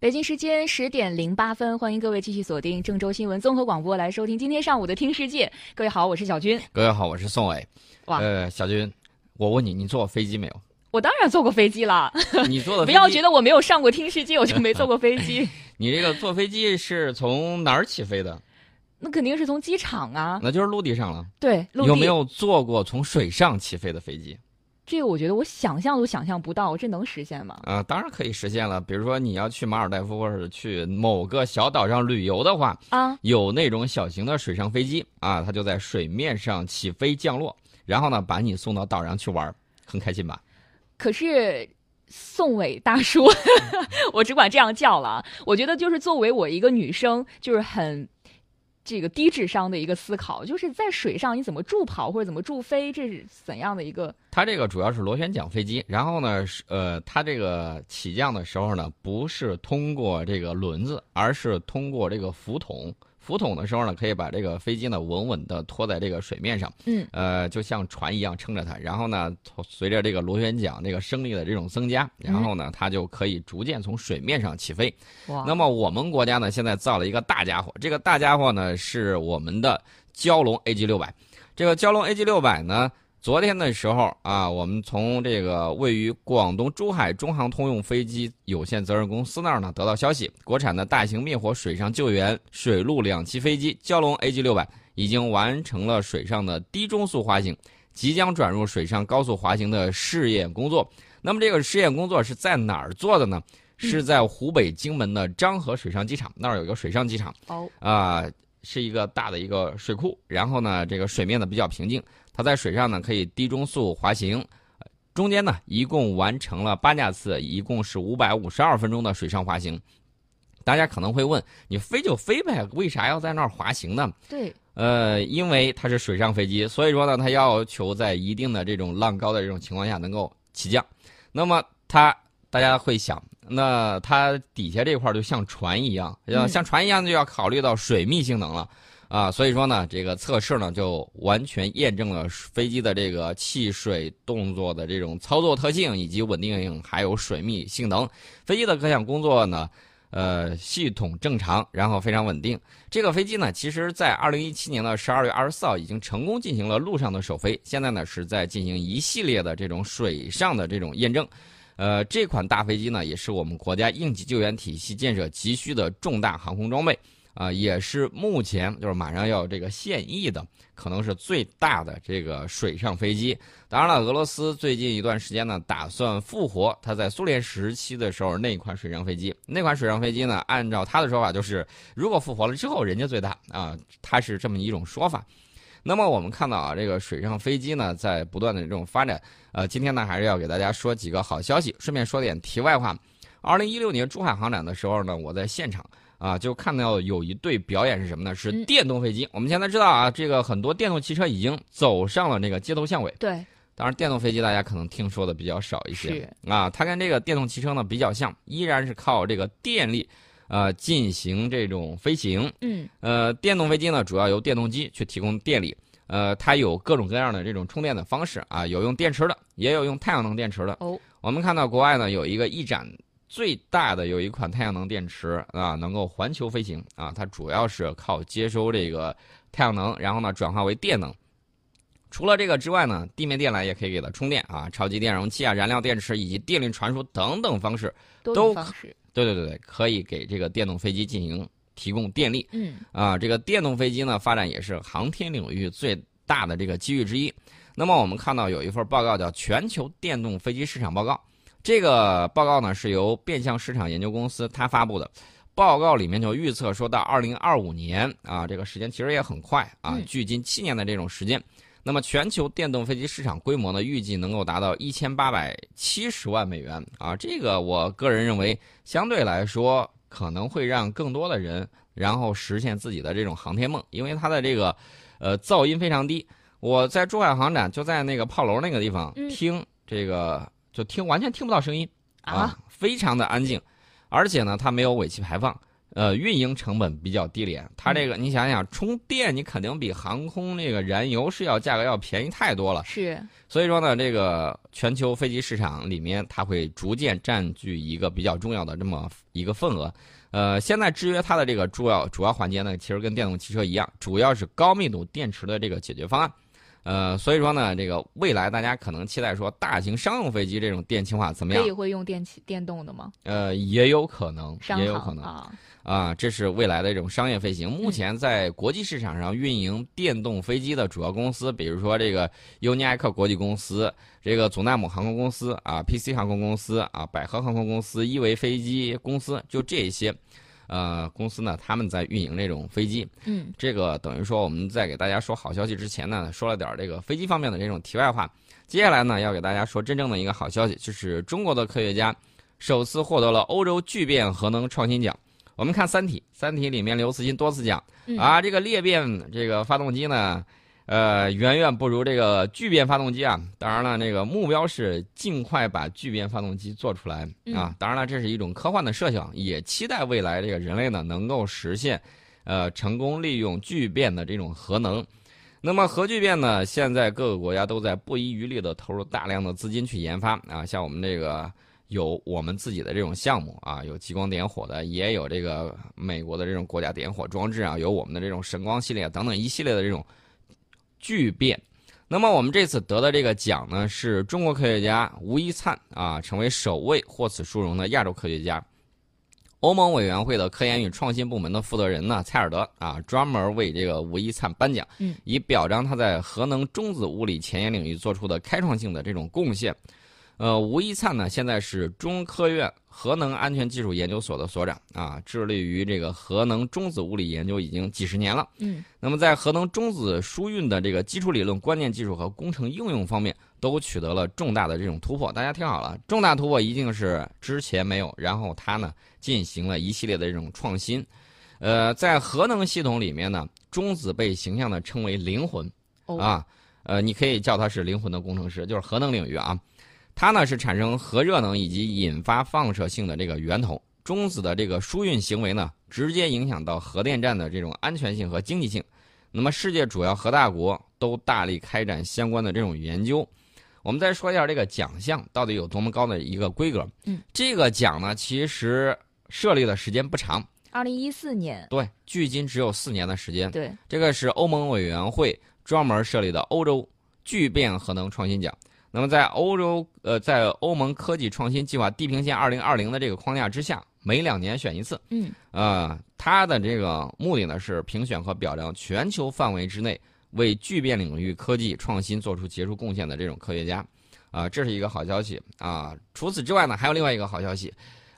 北京时间十点零八分，欢迎各位继续锁定郑州新闻综合广播来收听今天上午的《听世界》。各位好，我是小军。各位好，我是宋伟。哇，呃，小军，我问你，你坐过飞机没有？我当然坐过飞机了。你坐的不要觉得我没有上过《听世界》，我就没坐过飞机。你这个坐飞机是从哪儿起飞的？那肯定是从机场啊。那就是陆地上了。对，有没有坐过从水上起飞的飞机？这个我觉得我想象都想象不到，这能实现吗？啊，当然可以实现了。比如说你要去马尔代夫或者去某个小岛上旅游的话，啊，有那种小型的水上飞机啊，它就在水面上起飞降落，然后呢把你送到岛上去玩，很开心吧？可是宋伟大叔，我只管这样叫了。我觉得就是作为我一个女生，就是很。这个低智商的一个思考，就是在水上你怎么助跑或者怎么助飞，这是怎样的一个？它这个主要是螺旋桨飞机，然后呢，呃，它这个起降的时候呢，不是通过这个轮子，而是通过这个浮筒。浮筒的时候呢，可以把这个飞机呢稳稳的拖在这个水面上，嗯，呃，就像船一样撑着它。然后呢，随着这个螺旋桨这个升力的这种增加，然后呢，它就可以逐渐从水面上起飞。哇！那么我们国家呢，现在造了一个大家伙，这个大家伙呢是我们的蛟龙 AG 六百。这个蛟龙 AG 六百呢。昨天的时候啊，我们从这个位于广东珠海中航通用飞机有限责任公司那儿呢得到消息，国产的大型灭火水上救援水陆两栖飞机蛟龙 AG 六百已经完成了水上的低中速滑行，即将转入水上高速滑行的试验工作。那么这个试验工作是在哪儿做的呢？是在湖北荆门的漳河水上机场，那儿有一个水上机场。哦，啊，是一个大的一个水库，然后呢，这个水面呢比较平静。它在水上呢可以低中速滑行，中间呢一共完成了八架次，一共是五百五十二分钟的水上滑行。大家可能会问，你飞就飞呗，为啥要在那儿滑行呢？对，呃，因为它是水上飞机，所以说呢，它要求在一定的这种浪高的这种情况下能够起降。那么它，大家会想，那它底下这块就像船一样，像船一样就要考虑到水密性能了。啊，所以说呢，这个测试呢就完全验证了飞机的这个气水动作的这种操作特性以及稳定性，还有水密性能。飞机的各项工作呢，呃，系统正常，然后非常稳定。这个飞机呢，其实在二零一七年的十二月二十四号已经成功进行了陆上的首飞，现在呢是在进行一系列的这种水上的这种验证。呃，这款大飞机呢，也是我们国家应急救援体系建设急需的重大航空装备。啊，也是目前就是马上要这个现役的，可能是最大的这个水上飞机。当然了，俄罗斯最近一段时间呢，打算复活他在苏联时期的时候那款水上飞机。那款水上飞机呢，按照他的说法，就是如果复活了之后，人家最大啊，他是这么一种说法。那么我们看到啊，这个水上飞机呢，在不断的这种发展。呃，今天呢，还是要给大家说几个好消息，顺便说点题外话。二零一六年珠海航展的时候呢，我在现场。啊，就看到有一对表演是什么呢？是电动飞机。我们现在知道啊，这个很多电动汽车已经走上了那个街头巷尾。对，当然电动飞机大家可能听说的比较少一些。啊，它跟这个电动汽车呢比较像，依然是靠这个电力，呃，进行这种飞行。嗯。呃，电动飞机呢主要由电动机去提供电力。呃，它有各种各样的这种充电的方式啊，有用电池的，也有用太阳能电池的。哦。我们看到国外呢有一个一展。最大的有一款太阳能电池啊，能够环球飞行啊。它主要是靠接收这个太阳能，然后呢转化为电能。除了这个之外呢，地面电缆也可以给它充电啊。超级电容器啊、燃料电池以及电力传输等等方式都方式。对对对对，可以给这个电动飞机进行提供电力。嗯。啊，这个电动飞机呢发展也是航天领域最大的这个机遇之一。那么我们看到有一份报告叫《全球电动飞机市场报告》。这个报告呢是由变相市场研究公司它发布的，报告里面就预测说到二零二五年啊，这个时间其实也很快啊，距今七年的这种时间，那么全球电动飞机市场规模呢预计能够达到一千八百七十万美元啊，这个我个人认为相对来说可能会让更多的人然后实现自己的这种航天梦，因为它的这个呃噪音非常低，我在珠海航展就在那个炮楼那个地方听这个。就听完全听不到声音啊，非常的安静，而且呢，它没有尾气排放，呃，运营成本比较低廉。它这个你想想，充电你肯定比航空那个燃油是要价格要便宜太多了。是，所以说呢，这个全球飞机市场里面，它会逐渐占据一个比较重要的这么一个份额。呃，现在制约它的这个主要主要环节呢，其实跟电动汽车一样，主要是高密度电池的这个解决方案。呃，所以说呢，这个未来大家可能期待说，大型商用飞机这种电气化怎么样？可以会用电气电动的吗？呃，也有可能，也有可能啊啊，这是未来的这种商业飞行。目前在国际市场上运营电动飞机的主要公司，比如说这个尤尼埃克国际公司、这个祖纳姆航空公司啊、PC 航空公司啊、百合航空公司、依维飞机公司，就这些。呃，公司呢，他们在运营这种飞机。嗯，这个等于说我们在给大家说好消息之前呢，说了点这个飞机方面的这种题外话。接下来呢，要给大家说真正的一个好消息，就是中国的科学家首次获得了欧洲聚变核能创新奖。我们看《三体》，《三体》里面刘慈欣多次讲啊，这个裂变这个发动机呢。呃，远远不如这个聚变发动机啊！当然了，那个目标是尽快把聚变发动机做出来啊！当然了，这是一种科幻的设想，也期待未来这个人类呢能够实现，呃，成功利用聚变的这种核能。那么核聚变呢，现在各个国家都在不遗余力的投入大量的资金去研发啊！像我们这个有我们自己的这种项目啊，有激光点火的，也有这个美国的这种国家点火装置啊，有我们的这种神光系列等等一系列的这种。聚变，那么我们这次得的这个奖呢，是中国科学家吴一灿啊，成为首位获此殊荣的亚洲科学家。欧盟委员会的科研与创新部门的负责人呢，蔡尔德啊，专门为这个吴一灿颁奖，以表彰他在核能中子物理前沿领域做出的开创性的这种贡献。呃，吴一灿呢，现在是中科院核能安全技术研究所的所长啊，致力于这个核能中子物理研究已经几十年了。嗯，那么在核能中子输运的这个基础理论、关键技术和工程应用方面，都取得了重大的这种突破。大家听好了，重大突破一定是之前没有，然后他呢进行了一系列的这种创新。呃，在核能系统里面呢，中子被形象的称为灵魂啊，呃，你可以叫他是灵魂的工程师，就是核能领域啊。它呢是产生核热能以及引发放射性的这个源头，中子的这个输运行为呢，直接影响到核电站的这种安全性和经济性。那么，世界主要核大国都大力开展相关的这种研究。我们再说一下这个奖项到底有多么高的一个规格。嗯，这个奖呢，其实设立的时间不长，二零一四年。对，距今只有四年的时间。对，这个是欧盟委员会专门设立的欧洲聚变核能创新奖。那么，在欧洲，呃，在欧盟科技创新计划地平线二零二零的这个框架之下，每两年选一次。嗯，呃，它的这个目的呢是评选和表彰全球范围之内为聚变领域科技创新做出杰出贡献的这种科学家，啊，这是一个好消息啊。除此之外呢，还有另外一个好消息，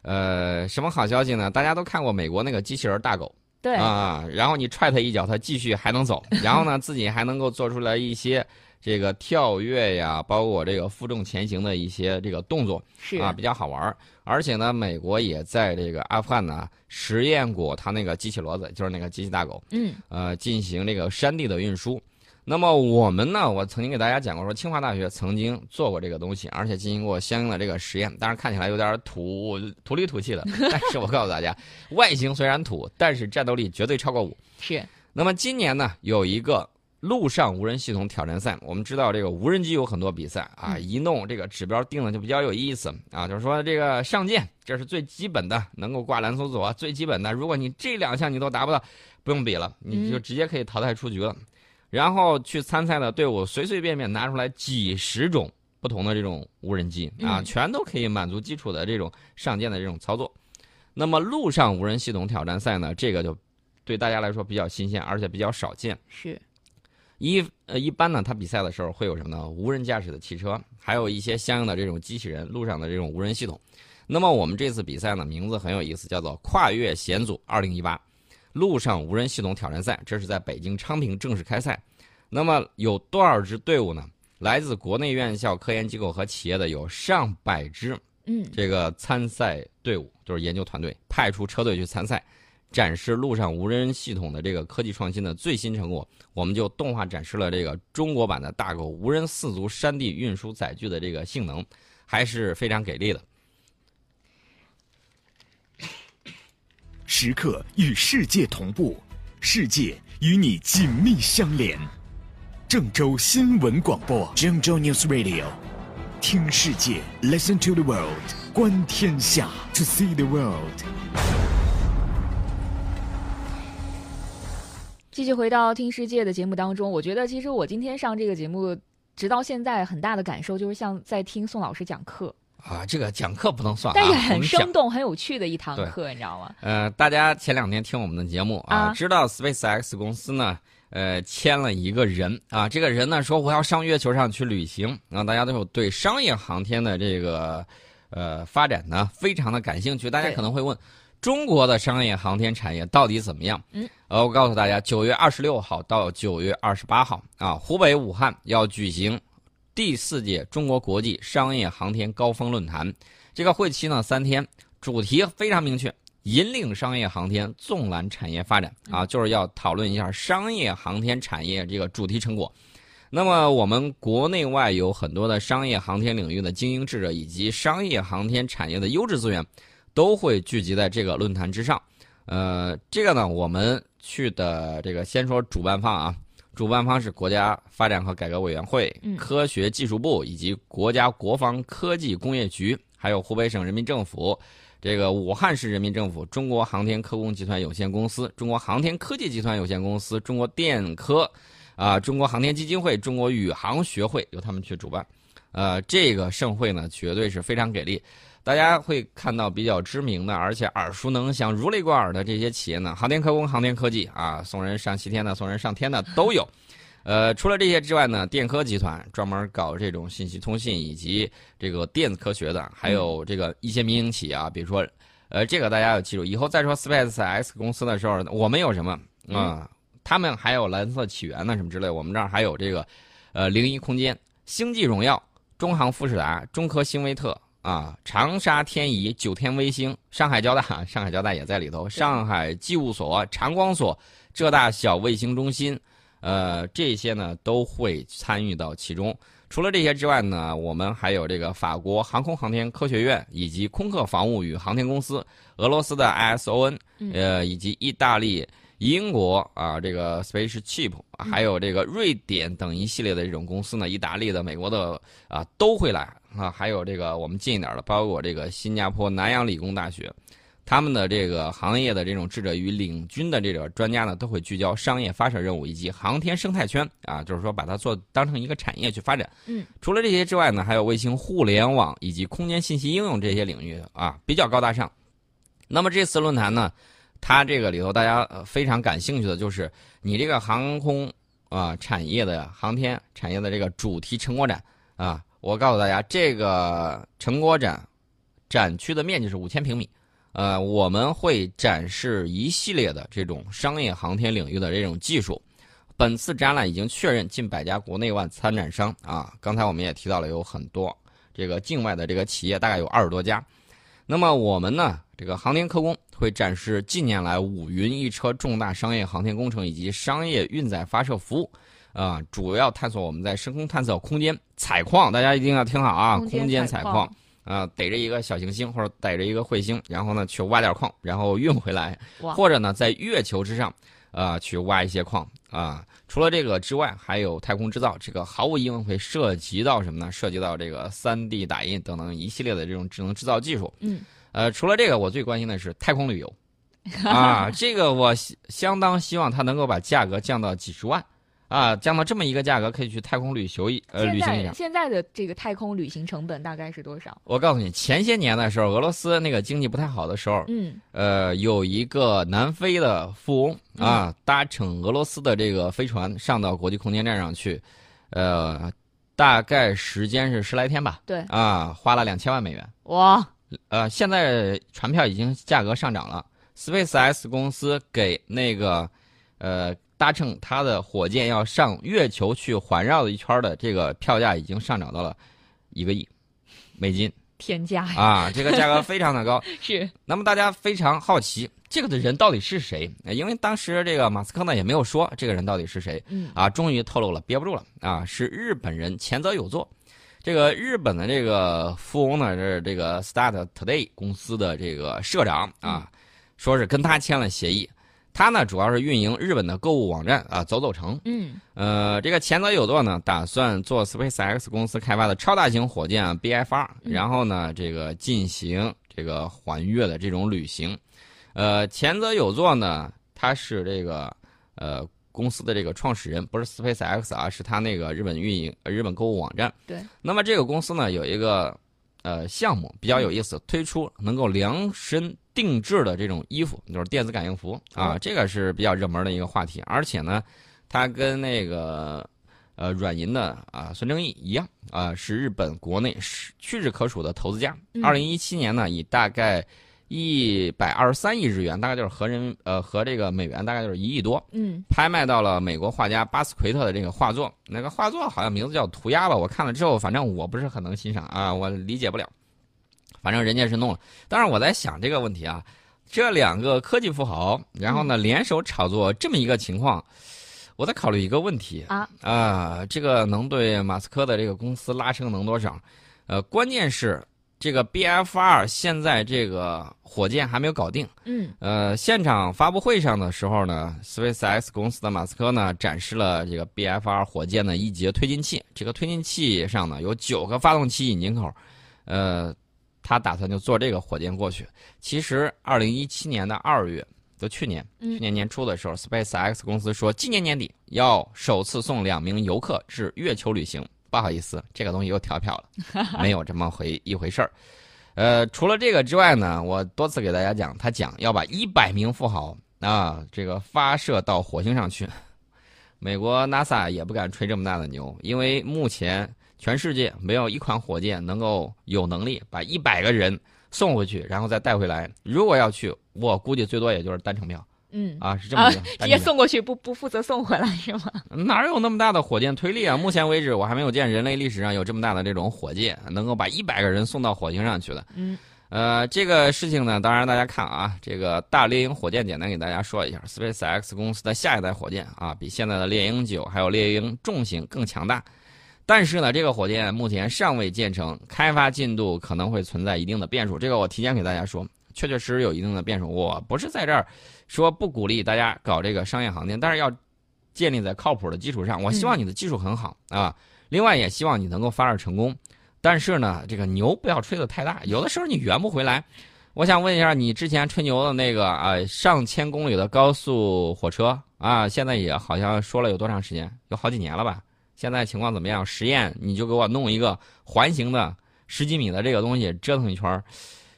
呃，什么好消息呢？大家都看过美国那个机器人大狗，对啊，然后你踹它一脚，它继续还能走，然后呢，自己还能够做出来一些。这个跳跃呀，包括这个负重前行的一些这个动作，是啊，比较好玩而且呢，美国也在这个阿富汗呢实验过它那个机器骡子，就是那个机器大狗，嗯，呃，进行这个山地的运输。那么我们呢，我曾经给大家讲过，说清华大学曾经做过这个东西，而且进行过相应的这个实验。当然看起来有点土土里土气的，但是我告诉大家，外形虽然土，但是战斗力绝对超过五。是。那么今年呢，有一个。陆上无人系统挑战赛，我们知道这个无人机有很多比赛啊，一弄这个指标定的就比较有意思啊，就是说这个上舰，这是最基本的，能够挂蓝搜索，最基本的。如果你这两项你都达不到，不用比了，你就直接可以淘汰出局了。然后去参赛的队伍随随便便拿出来几十种不同的这种无人机啊，全都可以满足基础的这种上舰的这种操作。那么陆上无人系统挑战赛呢，这个就对大家来说比较新鲜，而且比较少见。是。一呃，一般呢，他比赛的时候会有什么呢？无人驾驶的汽车，还有一些相应的这种机器人，路上的这种无人系统。那么我们这次比赛呢，名字很有意思，叫做“跨越险阻二零一八路上无人系统挑战赛”。这是在北京昌平正式开赛。那么有多少支队伍呢？来自国内院校、科研机构和企业的有上百支。嗯，这个参赛队伍就是研究团队派出车队去参赛。展示陆上无人系统的这个科技创新的最新成果，我们就动画展示了这个中国版的大狗无人四足山地运输载具的这个性能，还是非常给力的。时刻与世界同步，世界与你紧密相连。郑州新闻广播，郑州 News Radio，听世界，Listen to the world，观天下，To see the world。继续回到听世界的节目当中，我觉得其实我今天上这个节目，直到现在很大的感受就是像在听宋老师讲课。啊，这个讲课不能算，但是很生动、很有趣的一堂课，你知道吗？呃，大家前两天听我们的节目啊，知道 Space X 公司呢，呃，签了一个人啊，这个人呢说我要上月球上去旅行啊，大家都有对商业航天的这个呃发展呢非常的感兴趣。大家可能会问，中国的商业航天产业到底怎么样？嗯，呃，我告诉大家，九月二十六号到九月二十八号啊，湖北武汉要举行。第四届中国国际商业航天高峰论坛，这个会期呢三天，主题非常明确，引领商业航天纵览产业发展啊，就是要讨论一下商业航天产业这个主题成果。那么我们国内外有很多的商业航天领域的精英智者以及商业航天产业的优质资源，都会聚集在这个论坛之上。呃，这个呢，我们去的这个先说主办方啊。主办方是国家发展和改革委员会、科学技术部以及国家国防科技工业局，还有湖北省人民政府、这个武汉市人民政府、中国航天科工集团有限公司、中国航天科技集团有限公司、中国电科，啊，中国航天基金会、中国宇航学会由他们去主办。呃，这个盛会呢，绝对是非常给力。大家会看到比较知名的，而且耳熟能详、如雷贯耳的这些企业呢，航天科工、航天科技啊，送人上西天的、送人上天的都有。呃，除了这些之外呢，电科集团专门搞这种信息通信以及这个电子科学的，还有这个一些民营企业啊，比如说，呃，这个大家要记住，以后再说 Space X 公司的时候，我们有什么啊？他们还有蓝色起源呢，什么之类，我们这儿还有这个，呃，零一空间、星际荣耀、中航富士达、中科星威特。啊，长沙天仪、九天卫星、上海交大，上海交大也在里头。上海机务所、长光所、浙大小卫星中心，呃，这些呢都会参与到其中。除了这些之外呢，我们还有这个法国航空航天科学院，以及空客防务与航天公司，俄罗斯的 ISON，呃，以及意大利。英国啊，这个 Spaceship，还有这个瑞典等一系列的这种公司呢，意大利的、美国的啊都会来啊，还有这个我们近一点的，包括这个新加坡南洋理工大学，他们的这个行业的这种智者与领军的这个专家呢，都会聚焦商业发射任务以及航天生态圈啊，就是说把它做当成一个产业去发展。嗯，除了这些之外呢，还有卫星互联网以及空间信息应用这些领域啊，比较高大上。那么这次论坛呢？它这个里头，大家非常感兴趣的就是你这个航空啊产业的航天产业的这个主题成果展啊。我告诉大家，这个成果展展区的面积是五千平米，呃，我们会展示一系列的这种商业航天领域的这种技术。本次展览已经确认近百家国内外参展商啊，刚才我们也提到了有很多这个境外的这个企业，大概有二十多家。那么我们呢？这个航天科工会展示近年来五云一车重大商业航天工程以及商业运载发射服务，啊，主要探索我们在深空探测空间采矿，大家一定要听好啊，空间采矿，啊，逮着一个小行星或者逮着一个彗星，然后呢去挖点矿，然后运回来，或者呢在月球之上，啊，去挖一些矿，啊，除了这个之外，还有太空制造，这个毫无疑问会涉及到什么呢？涉及到这个三 D 打印等等一系列的这种智能制造技术，嗯。呃，除了这个，我最关心的是太空旅游，啊，这个我相当希望它能够把价格降到几十万，啊，降到这么一个价格，可以去太空旅游一呃旅行一下。现在的这个太空旅行成本大概是多少？我告诉你，前些年的时候，俄罗斯那个经济不太好的时候，嗯，呃，有一个南非的富翁啊，搭乘俄罗斯的这个飞船上到国际空间站上去，呃，大概时间是十来天吧，对，啊，花了两千万美元，哇。呃，现在船票已经价格上涨了。Space X 公司给那个，呃，搭乘它的火箭要上月球去环绕一圈的这个票价已经上涨到了一个亿美金，天价！啊，这个价格非常的高。是。那么大家非常好奇，这个的人到底是谁？因为当时这个马斯克呢也没有说这个人到底是谁。嗯。啊，终于透露了，憋不住了啊！是日本人，前泽有作。这个日本的这个富翁呢是这个 Start Today 公司的这个社长啊，说是跟他签了协议。他呢主要是运营日本的购物网站啊，走走城。嗯呃，这个前泽有作呢，打算做 SpaceX 公司开发的超大型火箭 BFR，嗯然后呢，这个进行这个环月的这种旅行。呃，前泽有作呢，他是这个呃公司的这个创始人，不是 SpaceX 啊，是他那个日本运营呃日本购物网站。对。那么这个公司呢，有一个呃项目比较有意思，推出能够量身定制的这种衣服，就是电子感应服啊，哦这个是比较热门的一个话题，而且呢。他跟那个呃软银的啊孙正义一样啊，是日本国内是屈指可数的投资家。嗯二零一七年呢，以大概一百二十三亿日元，大概就是合人呃和这个美元大概就是一亿多，嗯拍卖到了美国画家巴斯奎特的这个画作。那个画作好像名字叫《涂鸦》吧，我看了之后，反正我不是很能欣赏啊，我理解不了。反正人家是弄了，当然我在想这个问题啊，这两个科技富豪，然后呢联手炒作这么一个情况。我在考虑一个问题啊啊，这个能对马斯克的这个公司拉升能多少？呃，关键是这个 BFR 现在这个火箭还没有搞定。嗯呃，现场发布会上的时候呢，SpaceX 公司的马斯克呢展示了这个 BFR 火箭的一节推进器。这个推进器上呢有九个发动机引擎口，呃，他打算就坐这个火箭过去。其实，二零一七年的二月。就去年，嗯去年年初的时候，SpaceX 公司说，今年年底要首次送两名游客至月球旅行。不好意思，这个东西又跳票了，没有这么回一回事儿。呃，除了这个之外呢，我多次给大家讲，他讲要把一百名富豪啊，这个发射到火星上去。美国 NASA 也不敢吹这么大的牛，因为目前全世界没有一款火箭能够有能力把一百个人送回去，然后再带回来。如果要去，我估计最多也就是单程票嗯啊，是这么直。接送过去不不负责送回来是吗？哪有那么大的火箭推力啊？目前为止，我还没有见人类历史上有这么大的这种火箭能够把一百个人送到火星上去的。嗯呃，这个事情呢，当然大家看啊，这个大猎鹰火箭简单给大家说一下，SpaceX 公司的下一代火箭啊，比现在的猎鹰九还有猎鹰重型更强大。但是呢，这个火箭目前尚未建成，开发进度可能会存在一定的变数。这个我提前给大家说，确确实实有一定的变数。我不是在这儿说不鼓励大家搞这个商业航天，但是要建立在靠谱的基础上。我希望你的技术很好、啊，另外也希望你能够发射成功。但是呢，这个牛不要吹得太大，有的时候你圆不回来。我想问一下，你之前吹牛的那个啊，上千公里的高速火车啊，现在也好像说了有多长时间？有好几年了吧？现在情况怎么样？实验你就给我弄一个环形的十几米的这个东西折腾一圈儿，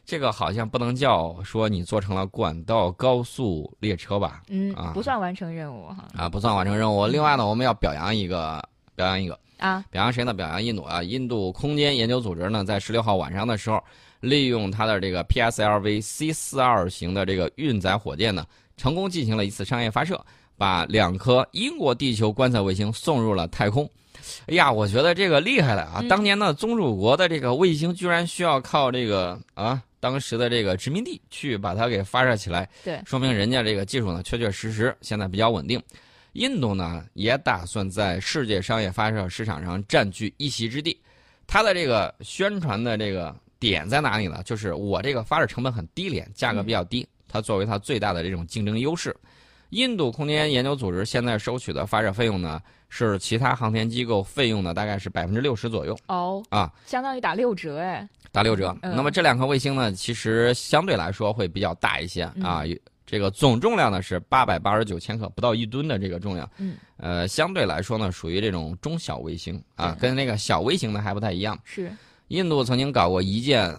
这个好像不能叫说你做成了管道高速列车吧？嗯啊，不算完成任务哈啊，不算完成任务。另外呢，我们要表扬一个，表扬一个。啊表扬谁呢？表扬印度啊！印度空间研究组织呢，在十六号晚上的时候，利用它的这个 PSLV C 四二型的这个运载火箭呢，成功进行了一次商业发射，把两颗英国地球观测卫星送入了太空。哎呀，我觉得这个厉害了啊！嗯当年呢，宗主国的这个卫星居然需要靠这个啊，当时的这个殖民地去把它给发射起来，对说明人家这个技术呢，确确实实现在比较稳定。印度呢也打算在世界商业发射市场上占据一席之地，它的这个宣传的这个点在哪里呢？就是我这个发射成本很低廉，价格比较低，它作为它最大的这种竞争优势。印度空间研究组织现在收取的发射费用呢，是其他航天机构费用的大概是百分之六十左右哦啊，相当于打六折哎打六折。嗯那么这两颗卫星呢，其实相对来说会比较大一些啊。这个总重量呢是八百八十九千克，不到一吨的这个重量。嗯，呃，相对来说呢，属于这种中小卫星啊，跟那个小卫星呢还不太一样。是印度曾经搞过一件，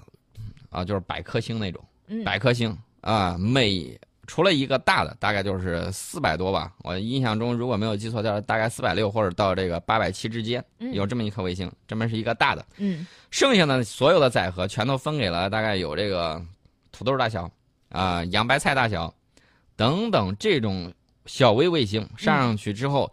啊，就是百颗星那种，嗯百颗星啊，每除了一个大的，大概就是四百多吧。我印象中如果没有记错，掉大概四百六或者到这个八百七之间，嗯有这么一颗卫星，这么是一个大的。嗯剩下的所有的载荷全都分给了大概有这个土豆大小啊、洋白菜大小等等这种小微卫星上上去之后，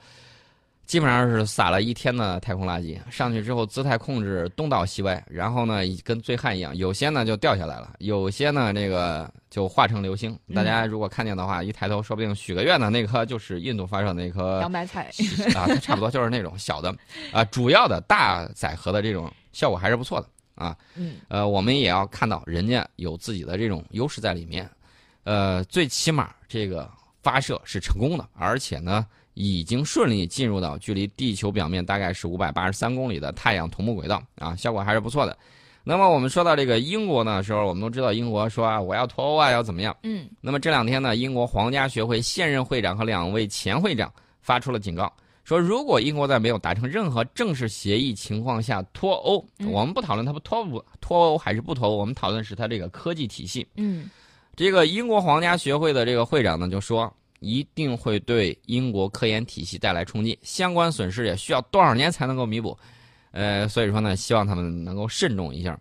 基本上是撒了一天的太空垃圾。上去之后姿态控制东倒西歪，然后呢跟醉汉一样，有些呢就掉下来了，有些呢这个就化成流星。大家如果看见的话，一抬头说不定许个愿的，那颗就是印度发射那颗洋白菜啊，它差不多就是那种小的，啊，主要的大载荷的这种效果还是不错的啊。嗯呃，我们也要看到人家有自己的这种优势在里面。呃，最起码这个发射是成功的，而且呢，已经顺利进入到距离地球表面大概是五百八十三公里的太阳同步轨道啊，效果还是不错的。那么我们说到这个英国呢时候，我们都知道英国说啊，我要脱欧啊，要怎么样？嗯那么这两天呢，英国皇家学会现任会长和两位前会长发出了警告，说如果英国在没有达成任何正式协议情况下脱欧，嗯我们不讨论它不脱不脱欧还是不脱欧，我们讨论是它这个科技体系。嗯这个英国皇家学会的这个会长呢就说，一定会对英国科研体系带来冲击，相关损失也需要多少年才能够弥补。呃，所以说呢，希望他们能够慎重一下。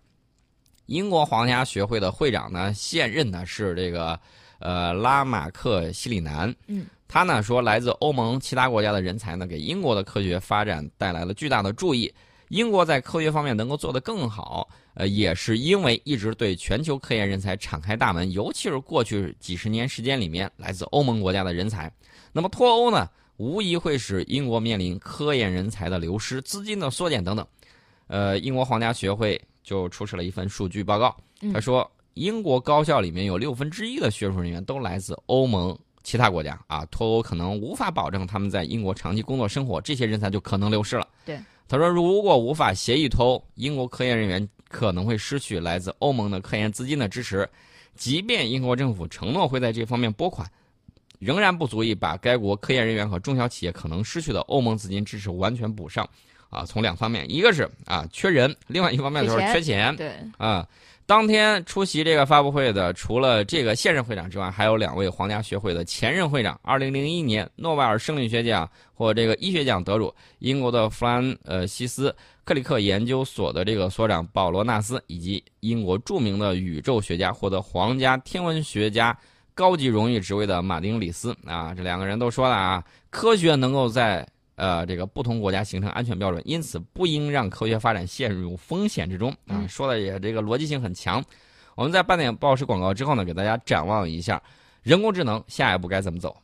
英国皇家学会的会长呢，现任呢是这个呃拉马克西里南。嗯，他呢说，来自欧盟其他国家的人才呢，给英国的科学发展带来了巨大的注意。英国在科学方面能够做得更好，呃，也是因为一直对全球科研人才敞开大门，尤其是过去几十年时间里面，来自欧盟国家的人才。那么脱欧呢，无疑会使英国面临科研人才的流失、资金的缩减等等。呃，英国皇家学会就出示了一份数据报告，嗯他说，英国高校里面有六分之一的学术人员都来自欧盟其他国家啊，脱欧可能无法保证他们在英国长期工作生活，这些人才就可能流失了。对，他说，如果无法协议脱欧，英国科研人员可能会失去来自欧盟的科研资金的支持，即便英国政府承诺会在这方面拨款。仍然不足以把该国科研人员和中小企业可能失去的欧盟资金支持完全补上，啊，从两方面，一个是啊缺人，另外一方面就是缺钱，对，啊。当天出席这个发布会的，除了这个现任会长之外，还有两位皇家学会的前任会长，二零零一年诺贝尔生理学奖或这个医学奖得主，英国的弗兰呃西斯克里克研究所的这个所长保罗纳斯，以及英国著名的宇宙学家，获得皇家天文学家高级荣誉职位的马丁里斯。啊，这两个人都说了啊，科学能够在呃这个不同国家形成安全标准，因此不应让科学发展陷入风险之中啊。嗯说的也这个逻辑性很强。我们在半点报时广告之后呢，给大家展望一下人工智能下一步该怎么走。